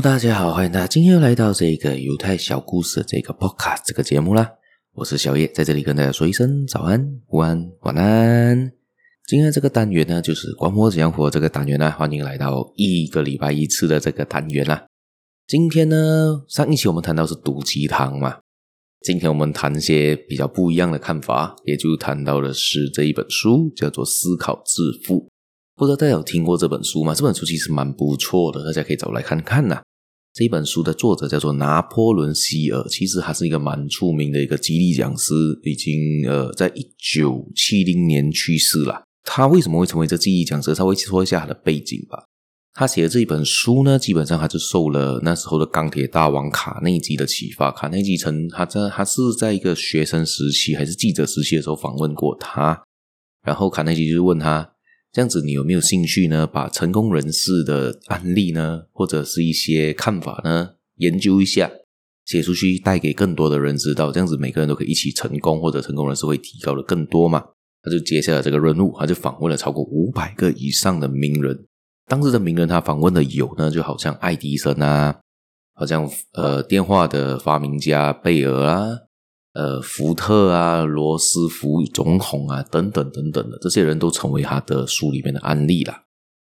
大家好，欢迎大家今天又来到这个犹太小故事这个 Podcast 这个节目啦。我是小叶，在这里跟大家说一声早安、午安、晚安。今天这个单元呢，就是管我怎样活这个单元啦。欢迎来到一个礼拜一次的这个单元啦。今天呢，上一期我们谈到是毒鸡汤嘛，今天我们谈一些比较不一样的看法，也就谈到的是这一本书，叫做《思考致富》。不知道大家有听过这本书吗？这本书其实蛮不错的，大家可以找来看看呐。这本书的作者叫做拿破仑希尔，其实他是一个蛮出名的一个激励讲师，已经呃在一九七零年去世了。他为什么会成为这激励讲师？稍微说一下他的背景吧。他写的这一本书呢，基本上他就受了那时候的钢铁大王卡内基的启发。卡内基曾他在他是在一个学生时期还是记者时期的时候访问过他，然后卡内基就问他。这样子，你有没有兴趣呢？把成功人士的案例呢，或者是一些看法呢，研究一下，写出去，带给更多的人知道。这样子，每个人都可以一起成功，或者成功人士会提高的更多嘛？他就接下了这个任务，他就访问了超过五百个以上的名人。当时的名人，他访问的有呢，就好像爱迪生啊，好像呃电话的发明家贝尔啊。呃，福特啊，罗斯福总统啊，等等等等的这些人都成为他的书里面的案例啦。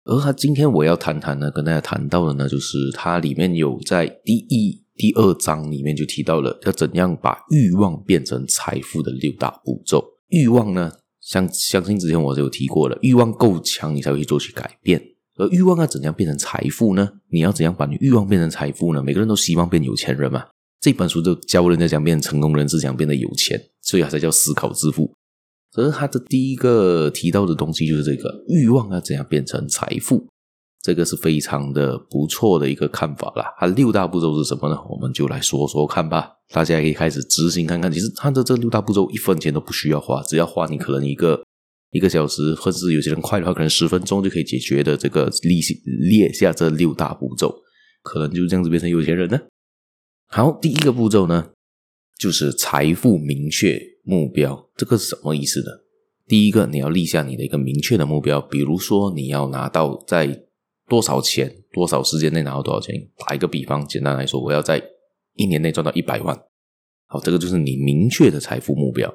而他今天我要谈谈呢，跟大家谈到的呢，就是他里面有在第一、第二章里面就提到了要怎样把欲望变成财富的六大步骤。欲望呢，相相信之前我就有提过了，欲望够强，你才会去做去改变。而欲望要怎样变成财富呢？你要怎样把你欲望变成财富呢？每个人都希望变有钱人嘛。这本书就教人家讲变成成功人士，讲变得有钱，所以它才叫思考致富。可是他的第一个提到的东西就是这个欲望要怎样变成财富，这个是非常的不错的一个看法啦。它六大步骤是什么呢？我们就来说说看吧。大家可以开始执行看看。其实他的这六大步骤一分钱都不需要花，只要花你可能一个一个小时，或者是有些人快的话，可能十分钟就可以解决的这个例列下这六大步骤，可能就这样子变成有钱人呢。好，第一个步骤呢，就是财富明确目标。这个是什么意思呢？第一个，你要立下你的一个明确的目标，比如说你要拿到在多少钱、多少时间内拿到多少钱。打一个比方，简单来说，我要在一年内赚到一百万。好，这个就是你明确的财富目标。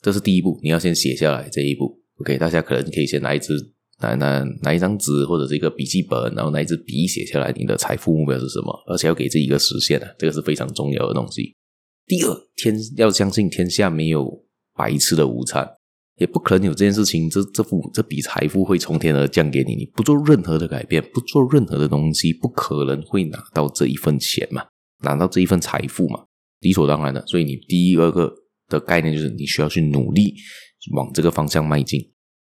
这是第一步，你要先写下来这一步。OK，大家可能可以先拿一支。拿拿拿一张纸或者是一个笔记本，然后拿一支笔写下来，你的财富目标是什么？而且要给自己一个实现的，这个是非常重要的东西。第二，天要相信天下没有白吃的午餐，也不可能有这件事情，这这副这笔财富会从天而降给你。你不做任何的改变，不做任何的东西，不可能会拿到这一份钱嘛，拿到这一份财富嘛，理所当然的。所以你第一个个的概念就是你需要去努力往这个方向迈进。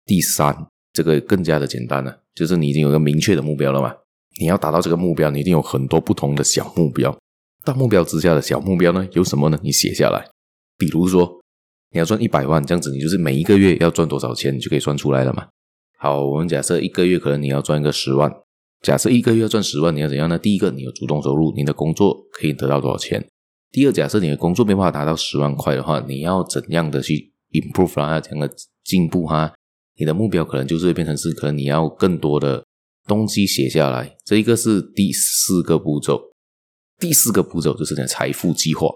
第三。这个更加的简单了，就是你已经有个明确的目标了嘛。你要达到这个目标，你一定有很多不同的小目标。大目标之下的小目标呢，有什么呢？你写下来。比如说，你要赚一百万，这样子你就是每一个月要赚多少钱，你就可以算出来了嘛。好，我们假设一个月可能你要赚个十万。假设一个月要赚十万，你要怎样呢？第一个，你有主动收入，你的工作可以得到多少钱？第二，假设你的工作没办法达到十万块的话，你要怎样的去 improve 啊？怎样的进步哈？你的目标可能就是会变成是，可能你要更多的东西写下来，这一个是第四个步骤。第四个步骤就是你的财富计划，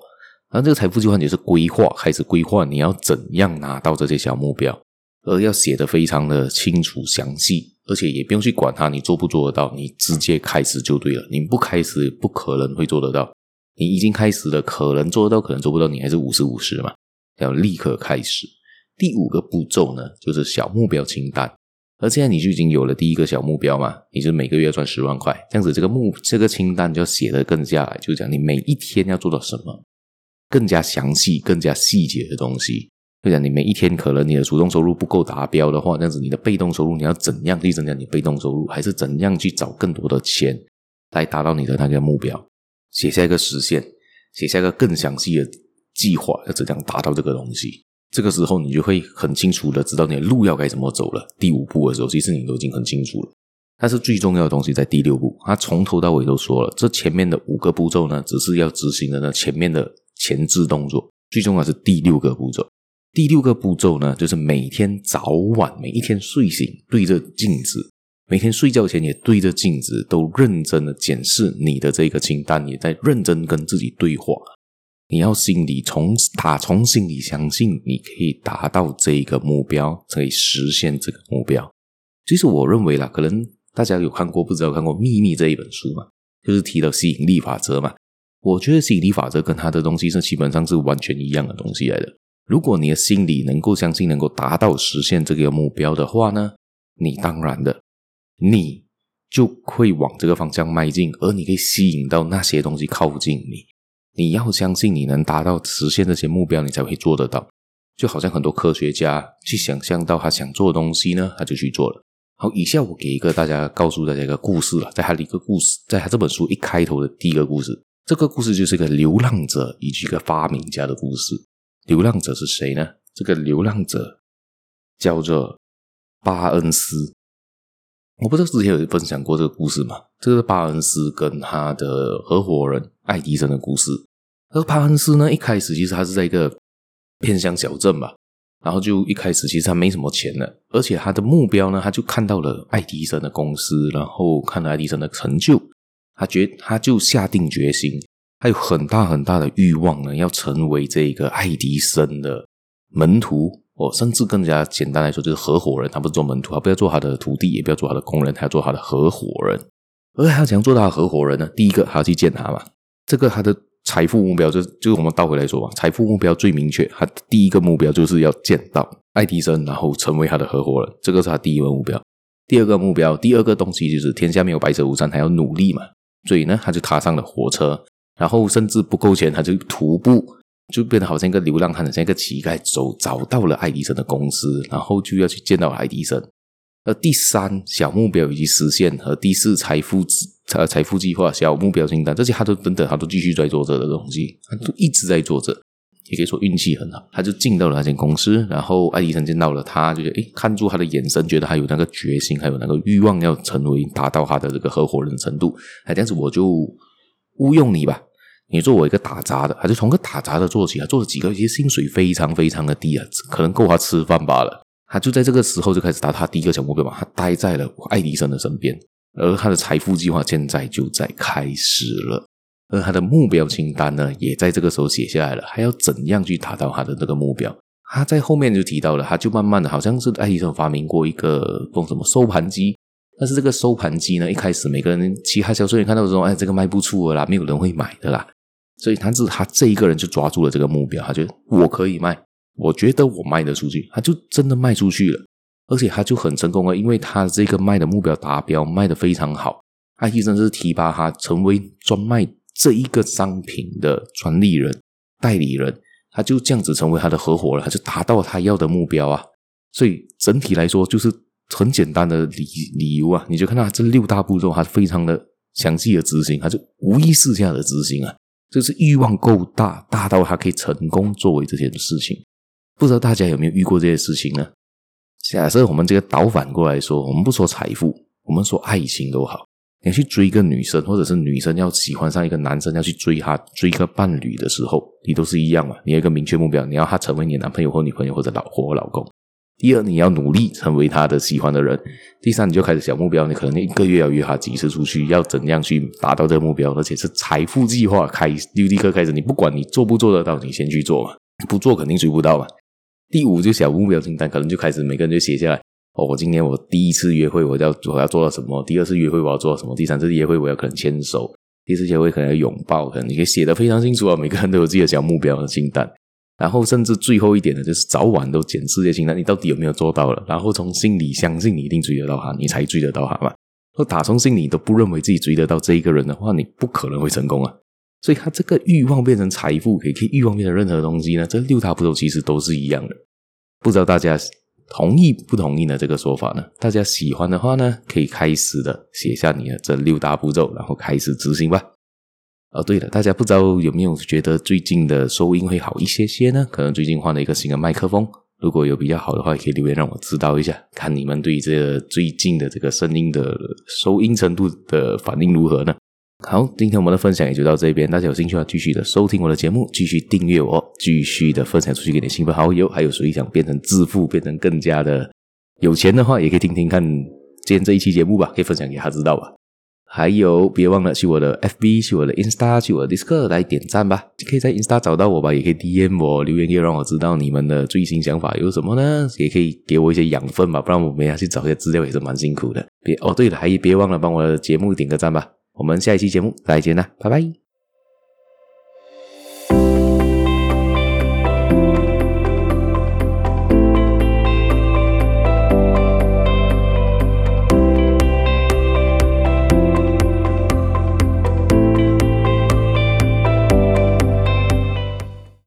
而这个财富计划就是规划，开始规划你要怎样拿到这些小目标，而要写得非常的清楚详细，而且也不用去管它，你做不做得到，你直接开始就对了。你不开始不可能会做得到，你已经开始了，可能做得到，可能做不到，你还是五十五十嘛，要立刻开始。第五个步骤呢，就是小目标清单。而现在你就已经有了第一个小目标嘛，你就每个月要赚十万块，这样子这个目这个清单就要写得更加来，就讲你每一天要做到什么，更加详细、更加细节的东西。就讲你每一天可能你的主动收入不够达标的话，这样子你的被动收入你要怎样去增加你被动收入，还是怎样去找更多的钱来达到你的那个目标？写下一个实现，写下一个更详细的计划，要怎样达到这个东西。这个时候，你就会很清楚的知道你的路要该怎么走了。第五步的时候，其实你都已经很清楚了。但是最重要的东西在第六步，他从头到尾都说了，这前面的五个步骤呢，只是要执行的呢前面的前置动作。最重要是第六个步骤。第六个步骤呢，就是每天早晚每一天睡醒对着镜子，每天睡觉前也对着镜子，都认真的检视你的这个清单，也在认真跟自己对话。你要心里从打从心里相信，你可以达到这一个目标，可以实现这个目标。其实我认为啦，可能大家有看过，不知道看过《秘密》这一本书嘛，就是提到吸引力法则嘛。我觉得吸引力法则跟它的东西是基本上是完全一样的东西来的。如果你的心里能够相信，能够达到实现这个目标的话呢，你当然的。你就会往这个方向迈进，而你可以吸引到那些东西靠近你。你要相信你能达到实现这些目标，你才会做得到。就好像很多科学家去想象到他想做的东西呢，他就去做了。好，以下我给一个大家告诉大家一个故事了，在他的一个故事，在他这本书一开头的第一个故事，这个故事就是一个流浪者以及一个发明家的故事。流浪者是谁呢？这个流浪者叫做巴恩斯。我不知道之前有分享过这个故事吗？这个是巴恩斯跟他的合伙人爱迪生的故事。而帕恩斯呢，一开始其实他是在一个偏乡小镇吧，然后就一开始其实他没什么钱的，而且他的目标呢，他就看到了爱迪生的公司，然后看了爱迪生的成就，他觉他就下定决心，他有很大很大的欲望呢，要成为这个爱迪生的门徒。哦，甚至更加简单来说，就是合伙人。他不是做门徒，他不要做他的徒弟，也不要做他的工人，他要做他的合伙人。而他想做他的合伙人呢，第一个他要去见他嘛。这个他的财富目标，就就是我们倒回来说嘛，财富目标最明确。他第一个目标就是要见到爱迪生，然后成为他的合伙人，这个是他第一个目标。第二个目标，第二个东西就是天下没有白吃午餐，他要努力嘛。所以呢，他就踏上了火车，然后甚至不够钱，他就徒步。就变得好像一个流浪汉，像一个乞丐，走找到了爱迪生的公司，然后就要去见到爱迪生。而第三小目标以及实现，和第四财富呃财富计划小目标清单，这些他都等等，他都继续在做着的东西，他都一直在做着。也可以说运气很好，他就进到了那间公司，然后爱迪生见到了他，就觉得诶，看住他的眼神，觉得他有那个决心，还有那个欲望，要成为达到他的这个合伙人的程度。哎，这样子我就误用你吧。你做我一个打杂的，他就从个打杂的做起，他做了几个月，薪水非常非常的低啊，可能够他吃饭罢了。他就在这个时候就开始达他第一个小目标嘛，他待在了爱迪生的身边，而他的财富计划现在就在开始了，而他的目标清单呢，也在这个时候写下来了，还要怎样去达到他的这个目标？他在后面就提到了，他就慢慢的，好像是爱迪生发明过一个用什么收盘机，但是这个收盘机呢，一开始每个人其他销售员看到说，哎，这个卖不出了啦，没有人会买的啦。所以他是他这一个人就抓住了这个目标，他觉得我可以卖，我觉得我卖得出去，他就真的卖出去了，而且他就很成功了，因为他这个卖的目标达标，卖的非常好。爱迪生是提拔他成为专卖这一个商品的专利人、代理人，他就这样子成为他的合伙人，他就达到他要的目标啊。所以整体来说，就是很简单的理理由啊，你就看到他这六大步骤，他非常的详细的执行，他就无意识下的执行啊。就是欲望够大，大到他可以成功作为这件事情。不知道大家有没有遇过这些事情呢？假设我们这个倒反过来说，我们不说财富，我们说爱情都好。你要去追一个女生，或者是女生要喜欢上一个男生，要去追他，追一个伴侣的时候，你都是一样嘛？你有一个明确目标，你要他成为你男朋友或女朋友，或者老婆或老公。第二，你要努力成为他的喜欢的人。第三，你就开始小目标，你可能一个月要约他几次出去，要怎样去达到这个目标，而且是财富计划开就立刻开始。你不管你做不做得到，你先去做嘛，不做肯定追不到嘛。第五，就小目标清单，可能就开始每个人就写下来。哦，我今天我第一次约会，我要我要做到什么？第二次约会我要做到什么？第三次约会我要可能牵手，第四次约会可能要拥抱，可能你可以写得非常清楚啊。每个人都有自己的小目标和清单。然后，甚至最后一点呢，就是早晚都检视这些清单，你到底有没有做到了？然后从心里相信你一定追得到他，你才追得到他嘛。说打从心里都不认为自己追得到这一个人的话，你不可能会成功啊。所以，他这个欲望变成财富，可以可以欲望变成任何东西呢？这六大步骤其实都是一样的。不知道大家同意不同意呢？这个说法呢？大家喜欢的话呢，可以开始的写下你的这六大步骤，然后开始执行吧。哦，对了，大家不知道有没有觉得最近的收音会好一些些呢？可能最近换了一个新的麦克风，如果有比较好的话，也可以留言让我知道一下，看你们对这个最近的这个声音的收音程度的反应如何呢？好，今天我们的分享也就到这边，大家有兴趣的话，继续的收听我的节目，继续订阅我，继续的分享出去给你亲朋好友，还有谁想变成致富，变成更加的有钱的话，也可以听听看。今天这一期节目吧，可以分享给他知道吧。还有，别忘了去我的 FB、去我的 Insta、去我的 DISCO 来点赞吧。可以在 Insta 找到我吧，也可以 DM 我留言，可以让我知道你们的最新想法有什么呢？也可以给我一些养分吧，不然我没法去找一些资料也是蛮辛苦的。别哦，对了，还别忘了帮我的节目点个赞吧。我们下一期节目再见啦，拜拜。